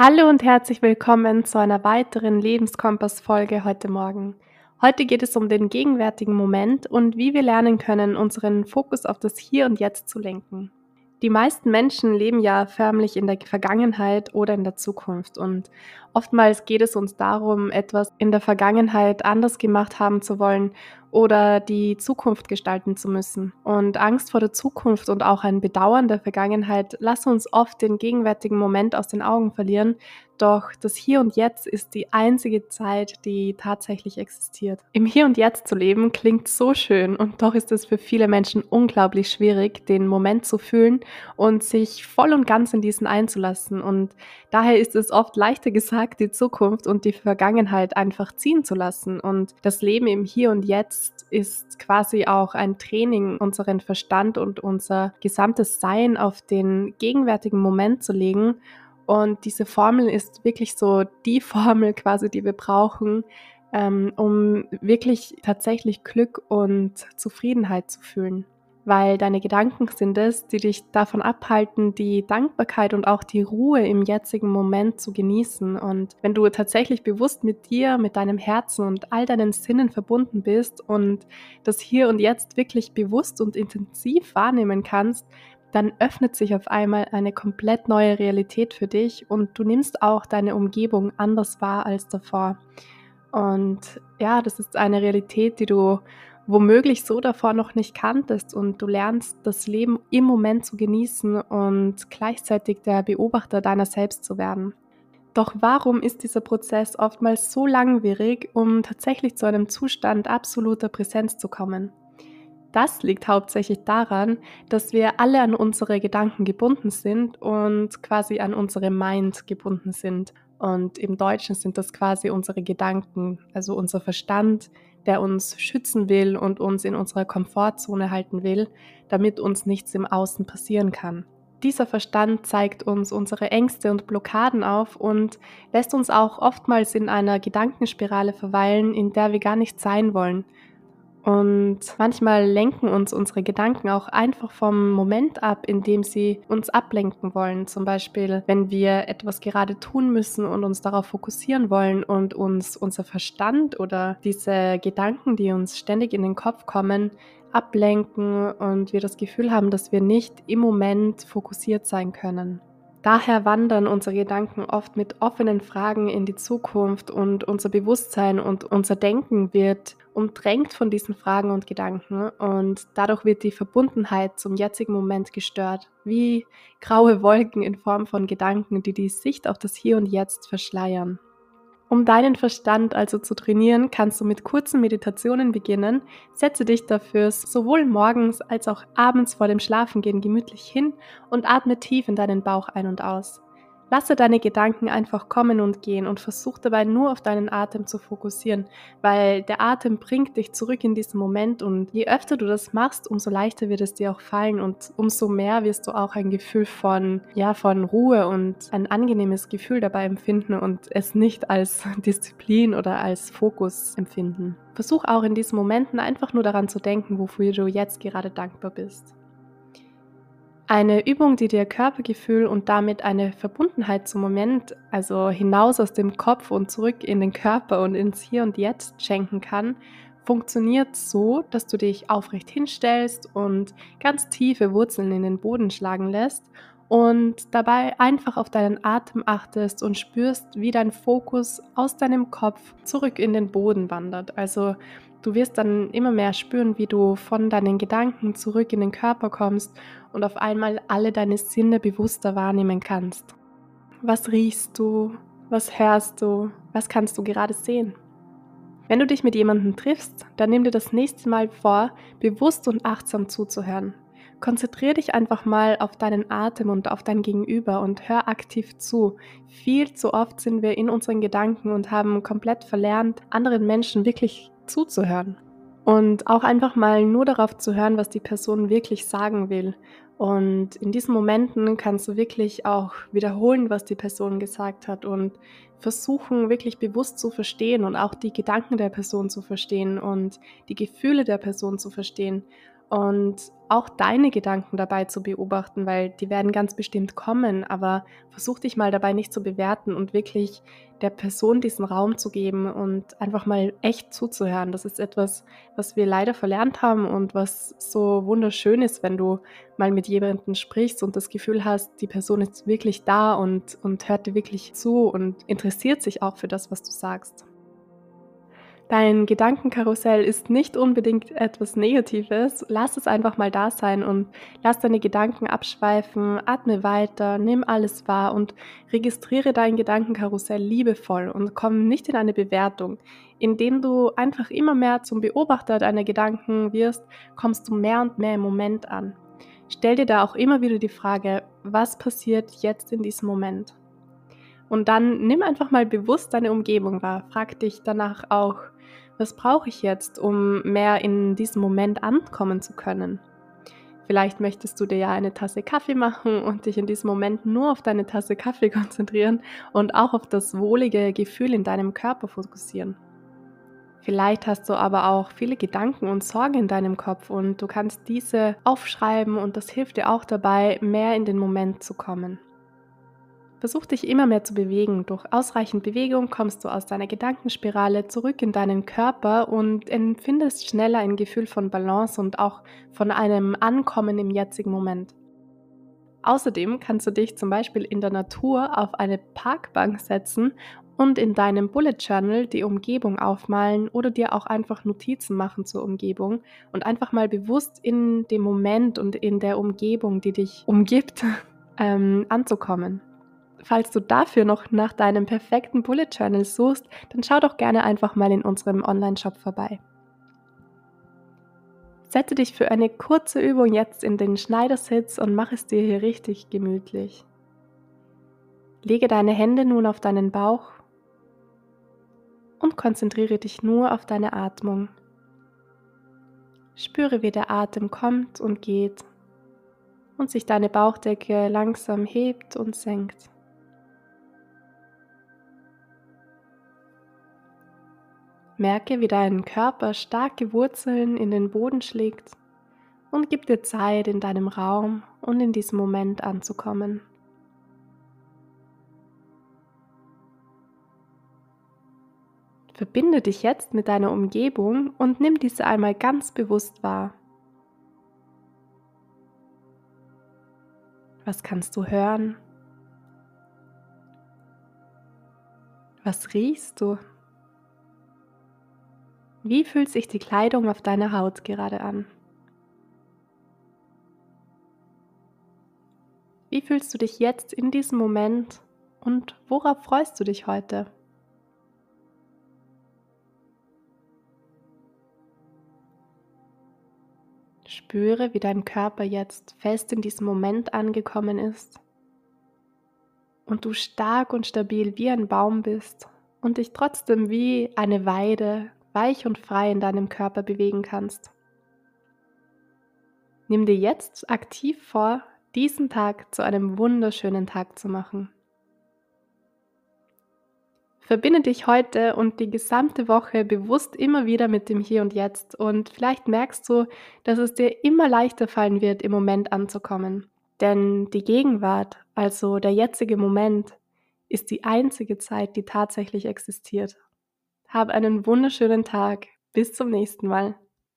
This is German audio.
Hallo und herzlich willkommen zu einer weiteren Lebenskompass-Folge heute Morgen. Heute geht es um den gegenwärtigen Moment und wie wir lernen können, unseren Fokus auf das Hier und Jetzt zu lenken. Die meisten Menschen leben ja förmlich in der Vergangenheit oder in der Zukunft und oftmals geht es uns darum, etwas in der Vergangenheit anders gemacht haben zu wollen oder die Zukunft gestalten zu müssen. Und Angst vor der Zukunft und auch ein Bedauern der Vergangenheit lassen uns oft den gegenwärtigen Moment aus den Augen verlieren. Doch das Hier und Jetzt ist die einzige Zeit, die tatsächlich existiert. Im Hier und Jetzt zu leben klingt so schön und doch ist es für viele Menschen unglaublich schwierig, den Moment zu fühlen und sich voll und ganz in diesen einzulassen. Und daher ist es oft leichter gesagt, die Zukunft und die Vergangenheit einfach ziehen zu lassen und das Leben im Hier und Jetzt ist quasi auch ein Training, unseren Verstand und unser gesamtes Sein auf den gegenwärtigen Moment zu legen. Und diese Formel ist wirklich so die Formel quasi, die wir brauchen, ähm, um wirklich tatsächlich Glück und Zufriedenheit zu fühlen weil deine Gedanken sind es, die dich davon abhalten, die Dankbarkeit und auch die Ruhe im jetzigen Moment zu genießen. Und wenn du tatsächlich bewusst mit dir, mit deinem Herzen und all deinen Sinnen verbunden bist und das hier und jetzt wirklich bewusst und intensiv wahrnehmen kannst, dann öffnet sich auf einmal eine komplett neue Realität für dich und du nimmst auch deine Umgebung anders wahr als davor. Und ja, das ist eine Realität, die du womöglich so davor noch nicht kanntest und du lernst das Leben im Moment zu genießen und gleichzeitig der Beobachter deiner selbst zu werden. Doch warum ist dieser Prozess oftmals so langwierig, um tatsächlich zu einem Zustand absoluter Präsenz zu kommen? Das liegt hauptsächlich daran, dass wir alle an unsere Gedanken gebunden sind und quasi an unsere Mind gebunden sind. Und im Deutschen sind das quasi unsere Gedanken, also unser Verstand, der uns schützen will und uns in unserer Komfortzone halten will, damit uns nichts im Außen passieren kann. Dieser Verstand zeigt uns unsere Ängste und Blockaden auf und lässt uns auch oftmals in einer Gedankenspirale verweilen, in der wir gar nicht sein wollen und manchmal lenken uns unsere Gedanken auch einfach vom Moment ab, in dem sie uns ablenken wollen. Zum Beispiel, wenn wir etwas gerade tun müssen und uns darauf fokussieren wollen und uns unser Verstand oder diese Gedanken, die uns ständig in den Kopf kommen, ablenken und wir das Gefühl haben, dass wir nicht im Moment fokussiert sein können. Daher wandern unsere Gedanken oft mit offenen Fragen in die Zukunft und unser Bewusstsein und unser Denken wird umdrängt von diesen Fragen und Gedanken und dadurch wird die Verbundenheit zum jetzigen Moment gestört, wie graue Wolken in Form von Gedanken, die die Sicht auf das Hier und Jetzt verschleiern. Um deinen Verstand also zu trainieren, kannst du mit kurzen Meditationen beginnen. Setze dich dafür sowohl morgens als auch abends vor dem Schlafengehen gemütlich hin und atme tief in deinen Bauch ein und aus. Lasse deine Gedanken einfach kommen und gehen und versuch dabei nur auf deinen Atem zu fokussieren, weil der Atem bringt dich zurück in diesen Moment und je öfter du das machst, umso leichter wird es dir auch fallen und umso mehr wirst du auch ein Gefühl von, ja, von Ruhe und ein angenehmes Gefühl dabei empfinden und es nicht als Disziplin oder als Fokus empfinden. Versuch auch in diesen Momenten einfach nur daran zu denken, wofür du jetzt gerade dankbar bist. Eine Übung, die dir Körpergefühl und damit eine Verbundenheit zum Moment, also hinaus aus dem Kopf und zurück in den Körper und ins Hier und Jetzt schenken kann, funktioniert so, dass du dich aufrecht hinstellst und ganz tiefe Wurzeln in den Boden schlagen lässt und dabei einfach auf deinen Atem achtest und spürst, wie dein Fokus aus deinem Kopf zurück in den Boden wandert. Also Du wirst dann immer mehr spüren, wie du von deinen Gedanken zurück in den Körper kommst und auf einmal alle deine Sinne bewusster wahrnehmen kannst. Was riechst du? Was hörst du? Was kannst du gerade sehen? Wenn du dich mit jemandem triffst, dann nimm dir das nächste Mal vor, bewusst und achtsam zuzuhören. Konzentriere dich einfach mal auf deinen Atem und auf dein Gegenüber und hör aktiv zu. Viel zu oft sind wir in unseren Gedanken und haben komplett verlernt, anderen Menschen wirklich zuzuhören. Und auch einfach mal nur darauf zu hören, was die Person wirklich sagen will. Und in diesen Momenten kannst du wirklich auch wiederholen, was die Person gesagt hat und versuchen wirklich bewusst zu verstehen und auch die Gedanken der Person zu verstehen und die Gefühle der Person zu verstehen und auch deine Gedanken dabei zu beobachten, weil die werden ganz bestimmt kommen, aber versuch dich mal dabei nicht zu bewerten und wirklich der Person diesen Raum zu geben und einfach mal echt zuzuhören. Das ist etwas, was wir leider verlernt haben und was so wunderschön ist, wenn du mal mit jemandem sprichst und das Gefühl hast, die Person ist wirklich da und, und hört dir wirklich zu und interessiert sich auch für das, was du sagst. Dein Gedankenkarussell ist nicht unbedingt etwas Negatives. Lass es einfach mal da sein und lass deine Gedanken abschweifen, atme weiter, nimm alles wahr und registriere dein Gedankenkarussell liebevoll und komm nicht in eine Bewertung. Indem du einfach immer mehr zum Beobachter deiner Gedanken wirst, kommst du mehr und mehr im Moment an. Stell dir da auch immer wieder die Frage, was passiert jetzt in diesem Moment? Und dann nimm einfach mal bewusst deine Umgebung wahr. Frag dich danach auch, was brauche ich jetzt, um mehr in diesem Moment ankommen zu können? Vielleicht möchtest du dir ja eine Tasse Kaffee machen und dich in diesem Moment nur auf deine Tasse Kaffee konzentrieren und auch auf das wohlige Gefühl in deinem Körper fokussieren. Vielleicht hast du aber auch viele Gedanken und Sorgen in deinem Kopf und du kannst diese aufschreiben und das hilft dir auch dabei, mehr in den Moment zu kommen. Versuch dich immer mehr zu bewegen. Durch ausreichend Bewegung kommst du aus deiner Gedankenspirale zurück in deinen Körper und empfindest schneller ein Gefühl von Balance und auch von einem Ankommen im jetzigen Moment. Außerdem kannst du dich zum Beispiel in der Natur auf eine Parkbank setzen und in deinem Bullet Journal die Umgebung aufmalen oder dir auch einfach Notizen machen zur Umgebung und einfach mal bewusst in dem Moment und in der Umgebung, die dich umgibt, ähm, anzukommen. Falls du dafür noch nach deinem perfekten Bullet Journal suchst, dann schau doch gerne einfach mal in unserem Online-Shop vorbei. Setze dich für eine kurze Übung jetzt in den Schneidersitz und mach es dir hier richtig gemütlich. Lege deine Hände nun auf deinen Bauch und konzentriere dich nur auf deine Atmung. Spüre, wie der Atem kommt und geht und sich deine Bauchdecke langsam hebt und senkt. Merke, wie dein Körper starke Wurzeln in den Boden schlägt und gib dir Zeit, in deinem Raum und in diesem Moment anzukommen. Verbinde dich jetzt mit deiner Umgebung und nimm diese einmal ganz bewusst wahr. Was kannst du hören? Was riechst du? Wie fühlt sich die Kleidung auf deiner Haut gerade an? Wie fühlst du dich jetzt in diesem Moment und worauf freust du dich heute? Spüre, wie dein Körper jetzt fest in diesem Moment angekommen ist und du stark und stabil wie ein Baum bist und dich trotzdem wie eine Weide weich und frei in deinem Körper bewegen kannst. Nimm dir jetzt aktiv vor, diesen Tag zu einem wunderschönen Tag zu machen. Verbinde dich heute und die gesamte Woche bewusst immer wieder mit dem Hier und Jetzt und vielleicht merkst du, dass es dir immer leichter fallen wird, im Moment anzukommen. Denn die Gegenwart, also der jetzige Moment, ist die einzige Zeit, die tatsächlich existiert. Hab einen wunderschönen Tag. Bis zum nächsten Mal.